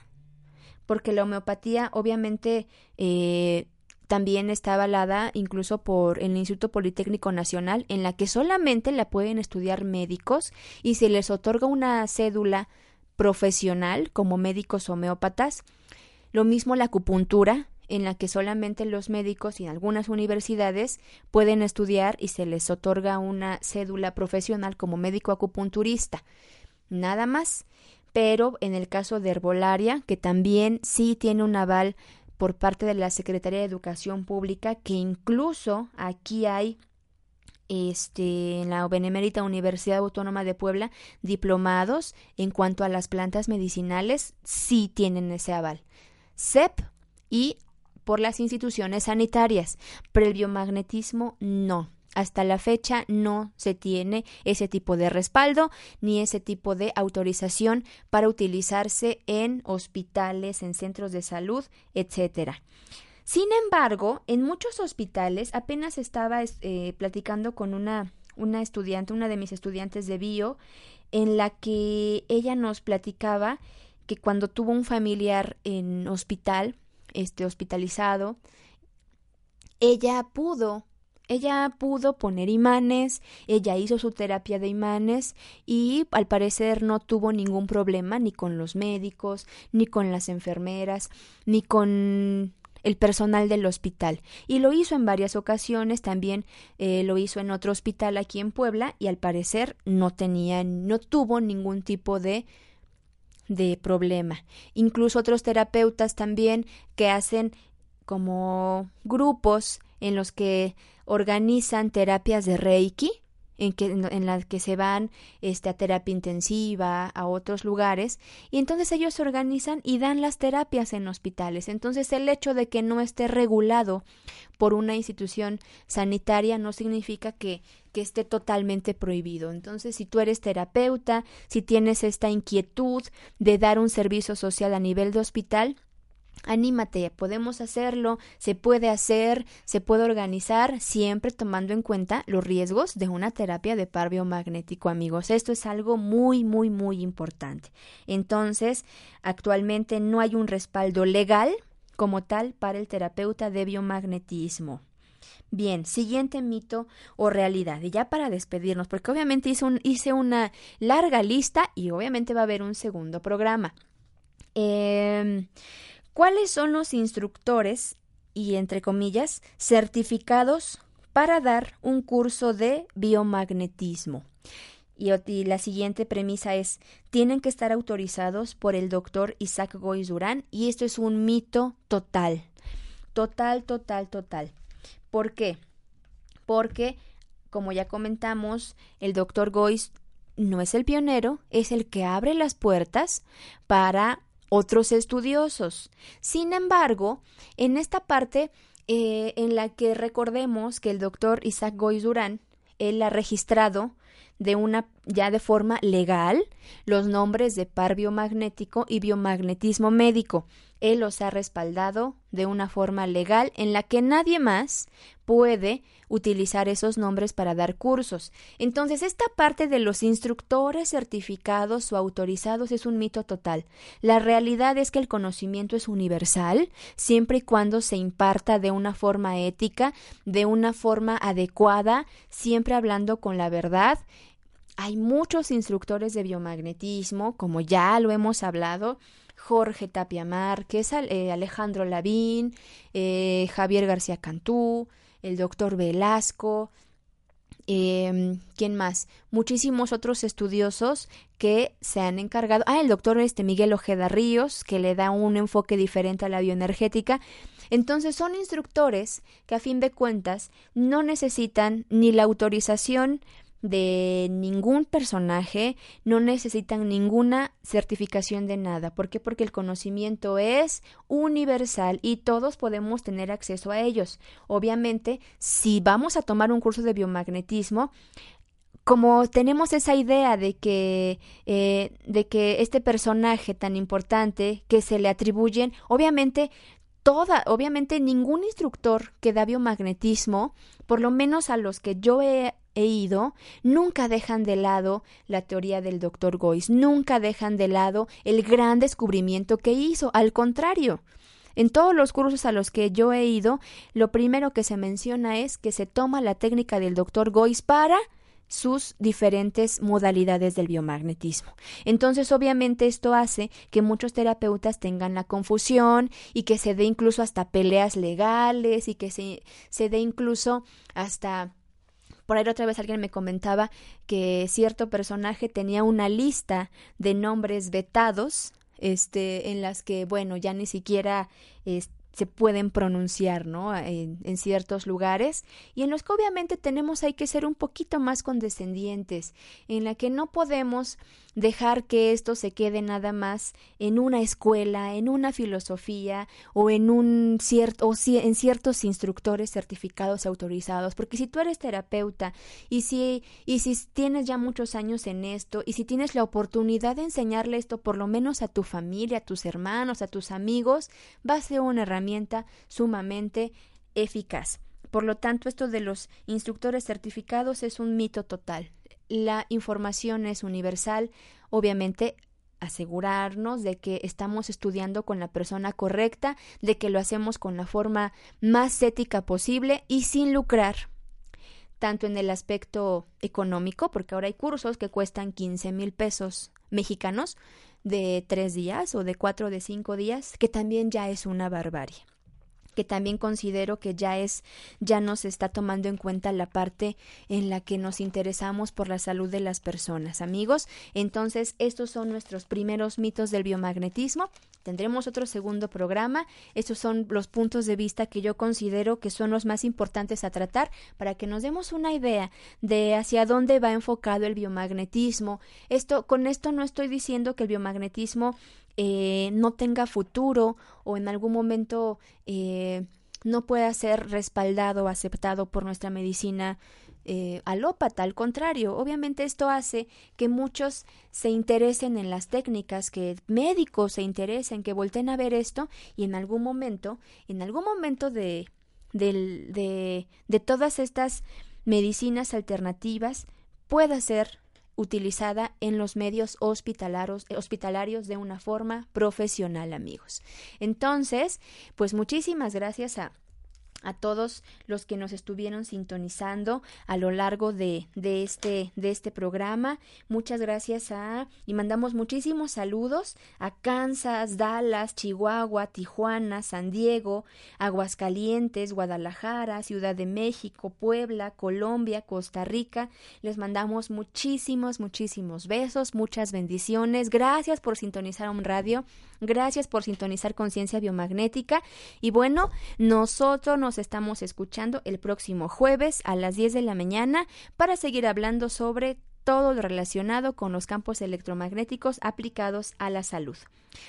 porque la homeopatía obviamente eh, también está avalada incluso por el Instituto Politécnico Nacional, en la que solamente la pueden estudiar médicos y se les otorga una cédula profesional como médicos homeópatas, lo mismo la acupuntura, en la que solamente los médicos y algunas universidades pueden estudiar y se les otorga una cédula profesional como médico acupunturista. Nada más. Pero en el caso de herbolaria, que también sí tiene un aval por parte de la Secretaría de Educación Pública, que incluso aquí hay este, en la Benemérita Universidad Autónoma de Puebla, diplomados en cuanto a las plantas medicinales, sí tienen ese aval. CEP y por las instituciones sanitarias, pero el biomagnetismo no. Hasta la fecha no se tiene ese tipo de respaldo ni ese tipo de autorización para utilizarse en hospitales, en centros de salud, etcétera. Sin embargo, en muchos hospitales apenas estaba eh, platicando con una, una estudiante, una de mis estudiantes de bio, en la que ella nos platicaba que cuando tuvo un familiar en hospital, este hospitalizado, ella pudo ella pudo poner imanes, ella hizo su terapia de imanes y al parecer no tuvo ningún problema ni con los médicos, ni con las enfermeras, ni con el personal del hospital. Y lo hizo en varias ocasiones, también eh, lo hizo en otro hospital aquí en Puebla y al parecer no tenía, no tuvo ningún tipo de de problema. Incluso otros terapeutas también que hacen como grupos en los que organizan terapias de Reiki, en, que, en las que se van este, a terapia intensiva, a otros lugares, y entonces ellos se organizan y dan las terapias en hospitales. Entonces el hecho de que no esté regulado por una institución sanitaria no significa que, que esté totalmente prohibido. Entonces, si tú eres terapeuta, si tienes esta inquietud de dar un servicio social a nivel de hospital, Anímate, podemos hacerlo, se puede hacer, se puede organizar, siempre tomando en cuenta los riesgos de una terapia de par biomagnético, amigos. Esto es algo muy, muy, muy importante. Entonces, actualmente no hay un respaldo legal como tal para el terapeuta de biomagnetismo. Bien, siguiente mito o realidad. Y ya para despedirnos, porque obviamente hice, un, hice una larga lista y obviamente va a haber un segundo programa. Em, ¿Cuáles son los instructores y, entre comillas, certificados para dar un curso de biomagnetismo? Y, la siguiente premisa es, tienen que estar autorizados por el doctor Isaac Goiz Durán y esto es un mito total. Total, total, total. ¿Por qué? Porque, como ya comentamos, el doctor Goiz no es el pionero, es el que abre las puertas para otros estudiosos. Sin embargo, en esta parte eh, en la que recordemos que el doctor Isaac Goiz Durán, él ha registrado de una ya de forma legal los nombres de par biomagnético y biomagnetismo médico. Él los ha respaldado de una forma legal en la que nadie más puede utilizar esos nombres para dar cursos. Entonces, esta parte de los instructores certificados o autorizados es un mito total. La realidad es que el conocimiento es universal siempre y cuando se imparta de una forma ética, de una forma adecuada, siempre hablando con la verdad hay muchos instructores de biomagnetismo, como ya lo hemos hablado, Jorge Tapia Márquez, eh, Alejandro Lavín, eh, Javier García Cantú, el doctor Velasco, eh, ¿quién más? Muchísimos otros estudiosos que se han encargado. Ah, el doctor este, Miguel Ojeda Ríos, que le da un enfoque diferente a la bioenergética. Entonces son instructores que a fin de cuentas no necesitan ni la autorización de ningún personaje, no necesitan ninguna certificación de nada. ¿Por qué? Porque el conocimiento es universal y todos podemos tener acceso a ellos. Obviamente, si vamos a tomar un curso de biomagnetismo, como tenemos esa idea de que, eh, de que este personaje tan importante que se le atribuyen, obviamente toda, obviamente ningún instructor que da biomagnetismo, por lo menos a los que yo he he ido, nunca dejan de lado la teoría del doctor Goiz, nunca dejan de lado el gran descubrimiento que hizo, al contrario. En todos los cursos a los que yo he ido, lo primero que se menciona es que se toma la técnica del doctor Goiz para sus diferentes modalidades del biomagnetismo. Entonces, obviamente, esto hace que muchos terapeutas tengan la confusión y que se dé incluso hasta peleas legales y que se, se dé incluso hasta por ahí otra vez alguien me comentaba que cierto personaje tenía una lista de nombres vetados, este, en las que, bueno, ya ni siquiera se pueden pronunciar, ¿no? En, ciertos lugares y en los que obviamente tenemos hay que ser un poquito más condescendientes, en la que no podemos dejar que esto se quede nada más en una escuela, en una filosofía o en un cierto o en ciertos instructores certificados autorizados, porque si tú eres terapeuta y si y si tienes ya muchos años en esto y si tienes la oportunidad de enseñarle esto por lo menos a tu familia, a tus hermanos, a tus amigos, va a ser una herramienta sumamente eficaz. Por lo tanto, esto de los instructores certificados es un mito total la información es universal, obviamente asegurarnos de que estamos estudiando con la persona correcta, de que lo hacemos con la forma más ética posible y sin lucrar tanto en el aspecto económico, porque ahora hay cursos que cuestan 15 mil pesos mexicanos de tres días o de cuatro o de cinco días, que también ya es una barbarie que también considero que ya es ya nos está tomando en cuenta la parte en la que nos interesamos por la salud de las personas, amigos. Entonces, estos son nuestros primeros mitos del biomagnetismo. Tendremos otro segundo programa. Estos son los puntos de vista que yo considero que son los más importantes a tratar para que nos demos una idea de hacia dónde va enfocado el biomagnetismo. Esto con esto no estoy diciendo que el biomagnetismo eh, no tenga futuro o en algún momento eh, no pueda ser respaldado o aceptado por nuestra medicina eh, alópata. Al contrario, obviamente esto hace que muchos se interesen en las técnicas, que médicos se interesen, que volten a ver esto y en algún momento, en algún momento de, de, de todas estas medicinas alternativas pueda ser utilizada en los medios hospitalarios, eh, hospitalarios de una forma profesional, amigos. Entonces, pues muchísimas gracias a a todos los que nos estuvieron sintonizando a lo largo de, de, este, de este programa. Muchas gracias a y mandamos muchísimos saludos a Kansas, Dallas, Chihuahua, Tijuana, San Diego, Aguascalientes, Guadalajara, Ciudad de México, Puebla, Colombia, Costa Rica. Les mandamos muchísimos, muchísimos besos, muchas bendiciones. Gracias por sintonizar un radio. Gracias por sintonizar Conciencia Biomagnética. Y bueno, nosotros nos estamos escuchando el próximo jueves a las 10 de la mañana para seguir hablando sobre todo lo relacionado con los campos electromagnéticos aplicados a la salud.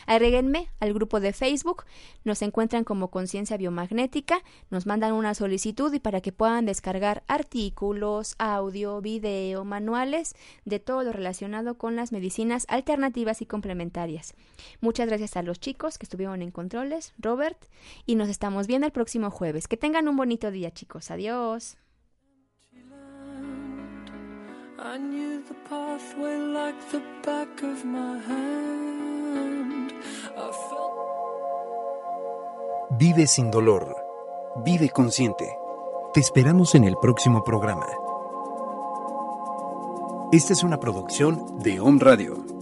Agréguenme al grupo de Facebook, nos encuentran como Conciencia Biomagnética, nos mandan una solicitud y para que puedan descargar artículos, audio, video, manuales de todo lo relacionado con las medicinas alternativas y complementarias. Muchas gracias a los chicos que estuvieron en controles, Robert, y nos estamos viendo el próximo jueves. Que tengan un bonito día, chicos. Adiós. Vive sin dolor. Vive consciente. Te esperamos en el próximo programa. Esta es una producción de Home Radio.